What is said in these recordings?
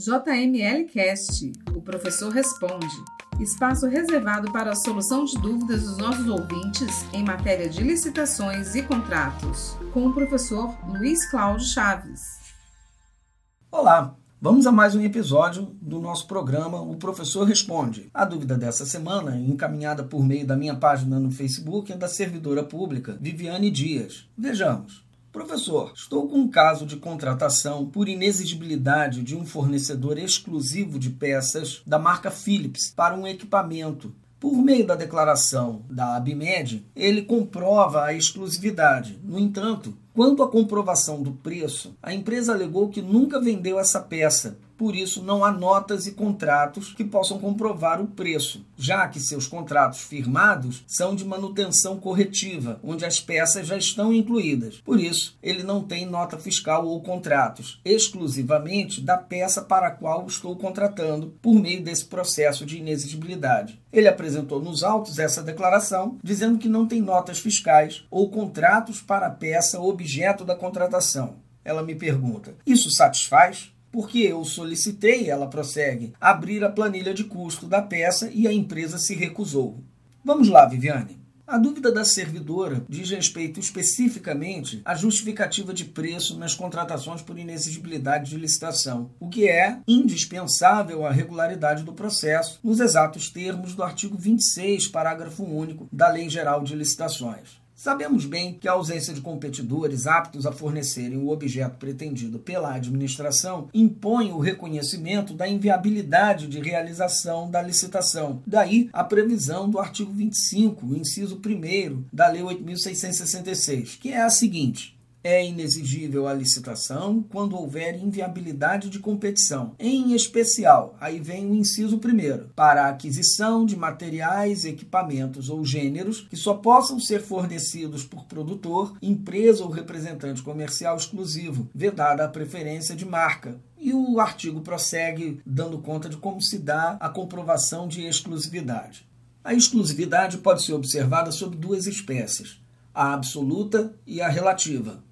JML Cast, o professor responde. Espaço reservado para a solução de dúvidas dos nossos ouvintes em matéria de licitações e contratos, com o professor Luiz Cláudio Chaves. Olá, Vamos a mais um episódio do nosso programa O Professor Responde. A dúvida dessa semana, encaminhada por meio da minha página no Facebook, é da servidora pública Viviane Dias. Vejamos. Professor, estou com um caso de contratação por inexigibilidade de um fornecedor exclusivo de peças da marca Philips para um equipamento. Por meio da declaração da ABMED, ele comprova a exclusividade. No entanto, quanto à comprovação do preço, a empresa alegou que nunca vendeu essa peça por isso não há notas e contratos que possam comprovar o preço, já que seus contratos firmados são de manutenção corretiva, onde as peças já estão incluídas. Por isso, ele não tem nota fiscal ou contratos, exclusivamente da peça para a qual estou contratando por meio desse processo de inexigibilidade. Ele apresentou nos autos essa declaração, dizendo que não tem notas fiscais ou contratos para a peça objeto da contratação. Ela me pergunta: isso satisfaz? porque eu solicitei, ela prossegue, abrir a planilha de custo da peça e a empresa se recusou. Vamos lá, Viviane. A dúvida da servidora diz respeito especificamente à justificativa de preço nas contratações por inexigibilidade de licitação, o que é indispensável à regularidade do processo, nos exatos termos do artigo 26, parágrafo único da Lei Geral de Licitações. Sabemos bem que a ausência de competidores aptos a fornecerem o objeto pretendido pela administração impõe o reconhecimento da inviabilidade de realização da licitação. Daí a previsão do artigo 25, inciso 1 da Lei 8.666, que é a seguinte: é inexigível a licitação quando houver inviabilidade de competição. Em especial, aí vem o inciso primeiro, para a aquisição de materiais, equipamentos ou gêneros que só possam ser fornecidos por produtor, empresa ou representante comercial exclusivo, vedada a preferência de marca. E o artigo prossegue dando conta de como se dá a comprovação de exclusividade. A exclusividade pode ser observada sob duas espécies, a absoluta e a relativa.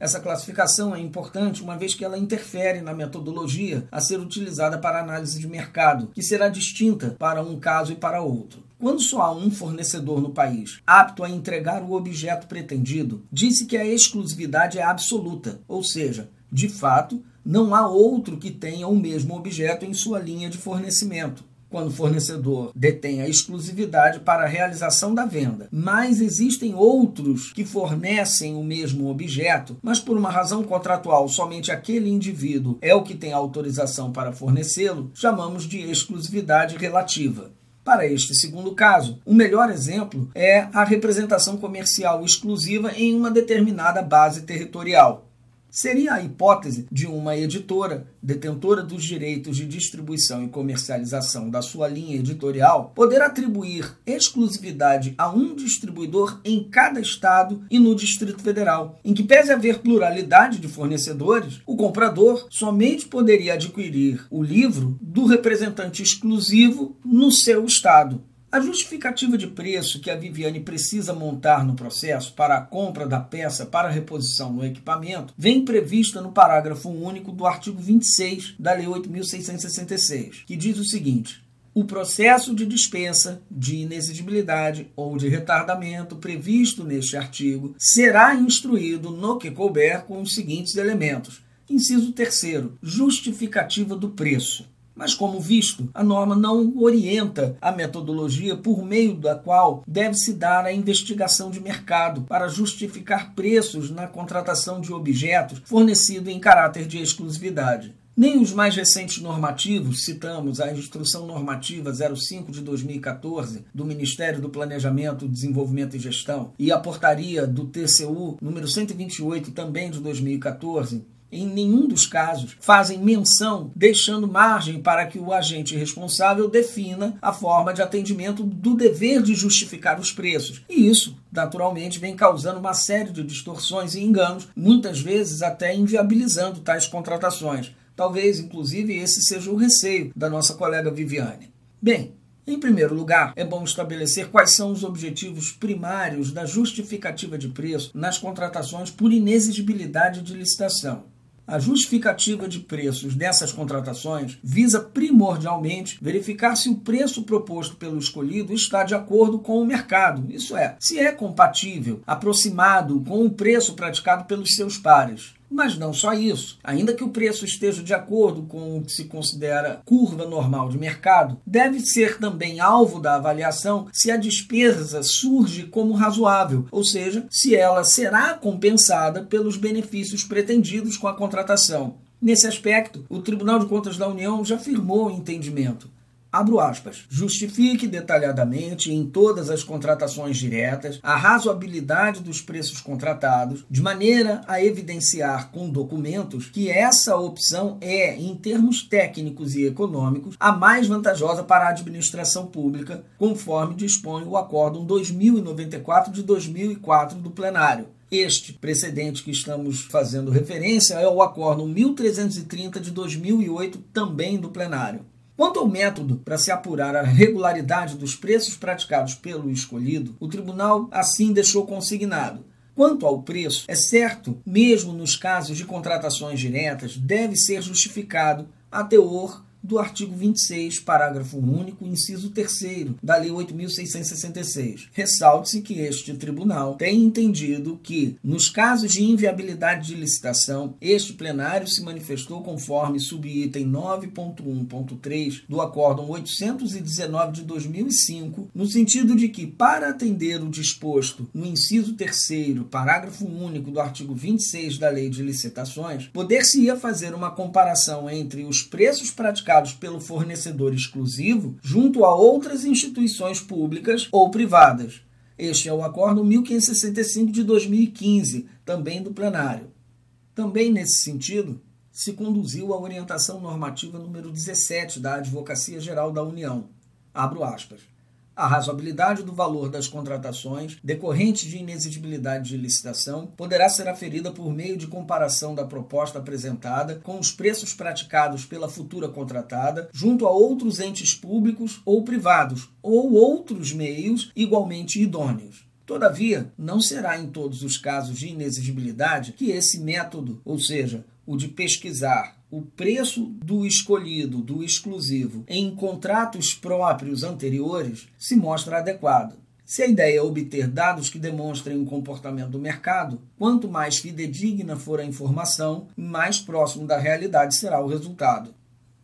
Essa classificação é importante uma vez que ela interfere na metodologia a ser utilizada para análise de mercado, que será distinta para um caso e para outro. Quando só há um fornecedor no país apto a entregar o objeto pretendido, disse que a exclusividade é absoluta, ou seja, de fato, não há outro que tenha o mesmo objeto em sua linha de fornecimento quando o fornecedor detém a exclusividade para a realização da venda. Mas existem outros que fornecem o mesmo objeto, mas por uma razão contratual somente aquele indivíduo é o que tem autorização para fornecê-lo, chamamos de exclusividade relativa. Para este segundo caso, o melhor exemplo é a representação comercial exclusiva em uma determinada base territorial. Seria a hipótese de uma editora, detentora dos direitos de distribuição e comercialização da sua linha editorial, poder atribuir exclusividade a um distribuidor em cada estado e no Distrito Federal, em que, pese haver pluralidade de fornecedores, o comprador somente poderia adquirir o livro do representante exclusivo no seu estado. A justificativa de preço que a Viviane precisa montar no processo para a compra da peça para reposição no equipamento vem prevista no parágrafo único do artigo 26 da Lei 8.666, que diz o seguinte: o processo de dispensa, de inexigibilidade ou de retardamento previsto neste artigo será instruído no que couber com os seguintes elementos. Inciso 3. Justificativa do preço. Mas, como visto, a norma não orienta a metodologia por meio da qual deve-se dar a investigação de mercado para justificar preços na contratação de objetos fornecidos em caráter de exclusividade. Nem os mais recentes normativos, citamos a Instrução Normativa 05 de 2014 do Ministério do Planejamento, Desenvolvimento e Gestão e a Portaria do TCU número 128 também de 2014, em nenhum dos casos fazem menção, deixando margem para que o agente responsável defina a forma de atendimento do dever de justificar os preços. E isso, naturalmente, vem causando uma série de distorções e enganos, muitas vezes até inviabilizando tais contratações. Talvez, inclusive, esse seja o receio da nossa colega Viviane. Bem, em primeiro lugar, é bom estabelecer quais são os objetivos primários da justificativa de preço nas contratações por inexigibilidade de licitação. A justificativa de preços dessas contratações visa primordialmente verificar se o preço proposto pelo escolhido está de acordo com o mercado, isso é, se é compatível, aproximado com o preço praticado pelos seus pares. Mas não só isso. Ainda que o preço esteja de acordo com o que se considera curva normal de mercado, deve ser também alvo da avaliação se a despesa surge como razoável, ou seja, se ela será compensada pelos benefícios pretendidos com a contratação. Nesse aspecto, o Tribunal de Contas da União já firmou o entendimento. Abro aspas. Justifique detalhadamente em todas as contratações diretas a razoabilidade dos preços contratados, de maneira a evidenciar com documentos que essa opção é, em termos técnicos e econômicos, a mais vantajosa para a administração pública, conforme dispõe o Acórdão 2094 de 2004 do plenário. Este precedente que estamos fazendo referência é o Acórdão 1330 de 2008, também do plenário. Quanto ao método para se apurar a regularidade dos preços praticados pelo escolhido, o tribunal assim deixou consignado. Quanto ao preço, é certo, mesmo nos casos de contratações diretas, deve ser justificado a teor do artigo 26, parágrafo único, inciso 3 da Lei 8.666. Ressalte-se que este tribunal tem entendido que, nos casos de inviabilidade de licitação, este plenário se manifestou conforme subitem 9.1.3 do Acórdão 819 de 2005, no sentido de que, para atender o disposto no inciso 3 parágrafo único do artigo 26 da Lei de Licitações, poder-se-ia fazer uma comparação entre os preços praticados praticados pelo fornecedor exclusivo junto a outras instituições públicas ou privadas. Este é o Acordo 1565 de 2015, também do plenário. Também nesse sentido, se conduziu a orientação normativa número 17 da Advocacia Geral da União. Abro aspas. A razoabilidade do valor das contratações decorrentes de inexigibilidade de licitação poderá ser aferida por meio de comparação da proposta apresentada com os preços praticados pela futura contratada junto a outros entes públicos ou privados ou outros meios igualmente idôneos. Todavia, não será em todos os casos de inexigibilidade que esse método, ou seja, o de pesquisar o preço do escolhido, do exclusivo, em contratos próprios anteriores, se mostra adequado. Se a ideia é obter dados que demonstrem o comportamento do mercado, quanto mais fidedigna for a informação, mais próximo da realidade será o resultado.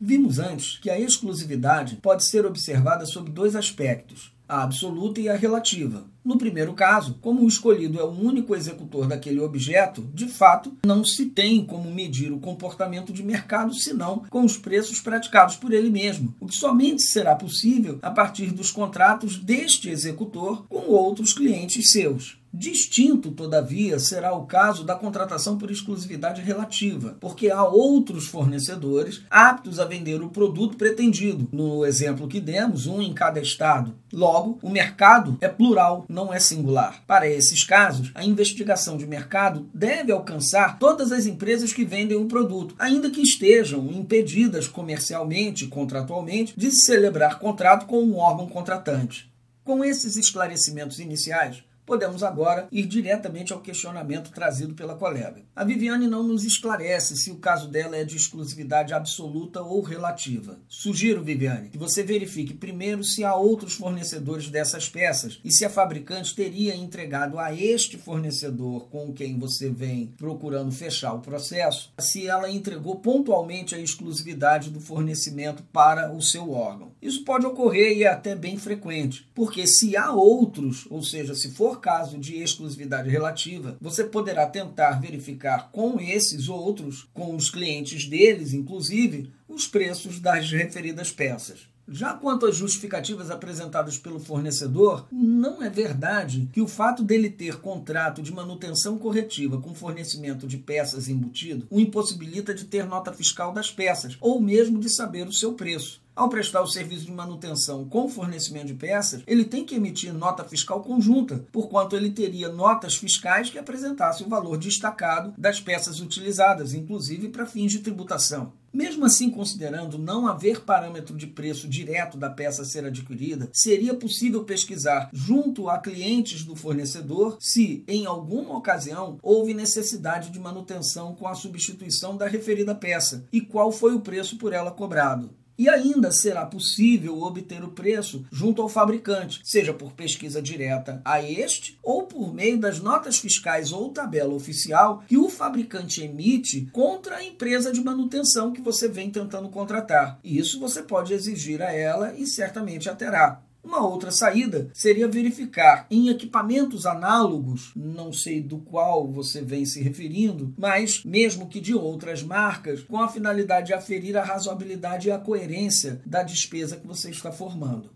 Vimos antes que a exclusividade pode ser observada sob dois aspectos: a absoluta e a relativa. No primeiro caso, como o escolhido é o único executor daquele objeto, de fato, não se tem como medir o comportamento de mercado senão com os preços praticados por ele mesmo, o que somente será possível a partir dos contratos deste executor com outros clientes seus. Distinto, todavia, será o caso da contratação por exclusividade relativa, porque há outros fornecedores aptos a vender o produto pretendido. No exemplo que demos, um em cada estado. Logo, o mercado é plural, não é singular. Para esses casos, a investigação de mercado deve alcançar todas as empresas que vendem o produto, ainda que estejam impedidas comercialmente contratualmente de celebrar contrato com um órgão contratante. Com esses esclarecimentos iniciais, Podemos agora ir diretamente ao questionamento trazido pela colega. A Viviane não nos esclarece se o caso dela é de exclusividade absoluta ou relativa. Sugiro, Viviane, que você verifique primeiro se há outros fornecedores dessas peças e se a fabricante teria entregado a este fornecedor com quem você vem procurando fechar o processo, se ela entregou pontualmente a exclusividade do fornecimento para o seu órgão. Isso pode ocorrer e é até bem frequente, porque se há outros, ou seja, se for caso de exclusividade relativa, você poderá tentar verificar com esses outros, com os clientes deles, inclusive, os preços das referidas peças. Já quanto às justificativas apresentadas pelo fornecedor, não é verdade que o fato dele ter contrato de manutenção corretiva com fornecimento de peças embutido o impossibilita de ter nota fiscal das peças ou mesmo de saber o seu preço. Ao prestar o serviço de manutenção com fornecimento de peças, ele tem que emitir nota fiscal conjunta, porquanto ele teria notas fiscais que apresentassem o valor destacado das peças utilizadas, inclusive para fins de tributação. Mesmo assim, considerando não haver parâmetro de preço direto da peça a ser adquirida, seria possível pesquisar junto a clientes do fornecedor se, em alguma ocasião, houve necessidade de manutenção com a substituição da referida peça e qual foi o preço por ela cobrado. E ainda será possível obter o preço junto ao fabricante, seja por pesquisa direta a este ou por meio das notas fiscais ou tabela oficial que o fabricante emite contra a empresa de manutenção que você vem tentando contratar. E isso você pode exigir a ela e certamente a terá. Uma outra saída seria verificar em equipamentos análogos, não sei do qual você vem se referindo, mas mesmo que de outras marcas, com a finalidade de aferir a razoabilidade e a coerência da despesa que você está formando.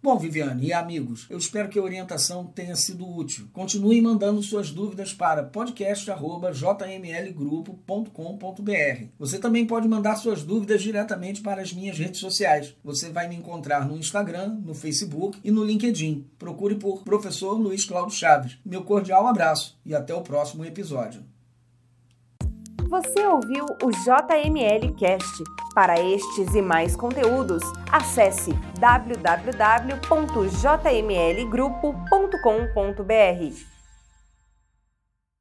Bom, Viviane e amigos, eu espero que a orientação tenha sido útil. Continue mandando suas dúvidas para podcast.jmlgrupo.com.br. Você também pode mandar suas dúvidas diretamente para as minhas redes sociais. Você vai me encontrar no Instagram, no Facebook e no LinkedIn. Procure por Professor Luiz Cláudio Chaves. Meu cordial abraço e até o próximo episódio. Você ouviu o JML Cast. Para estes e mais conteúdos, acesse www.jmlgrupo.com.br.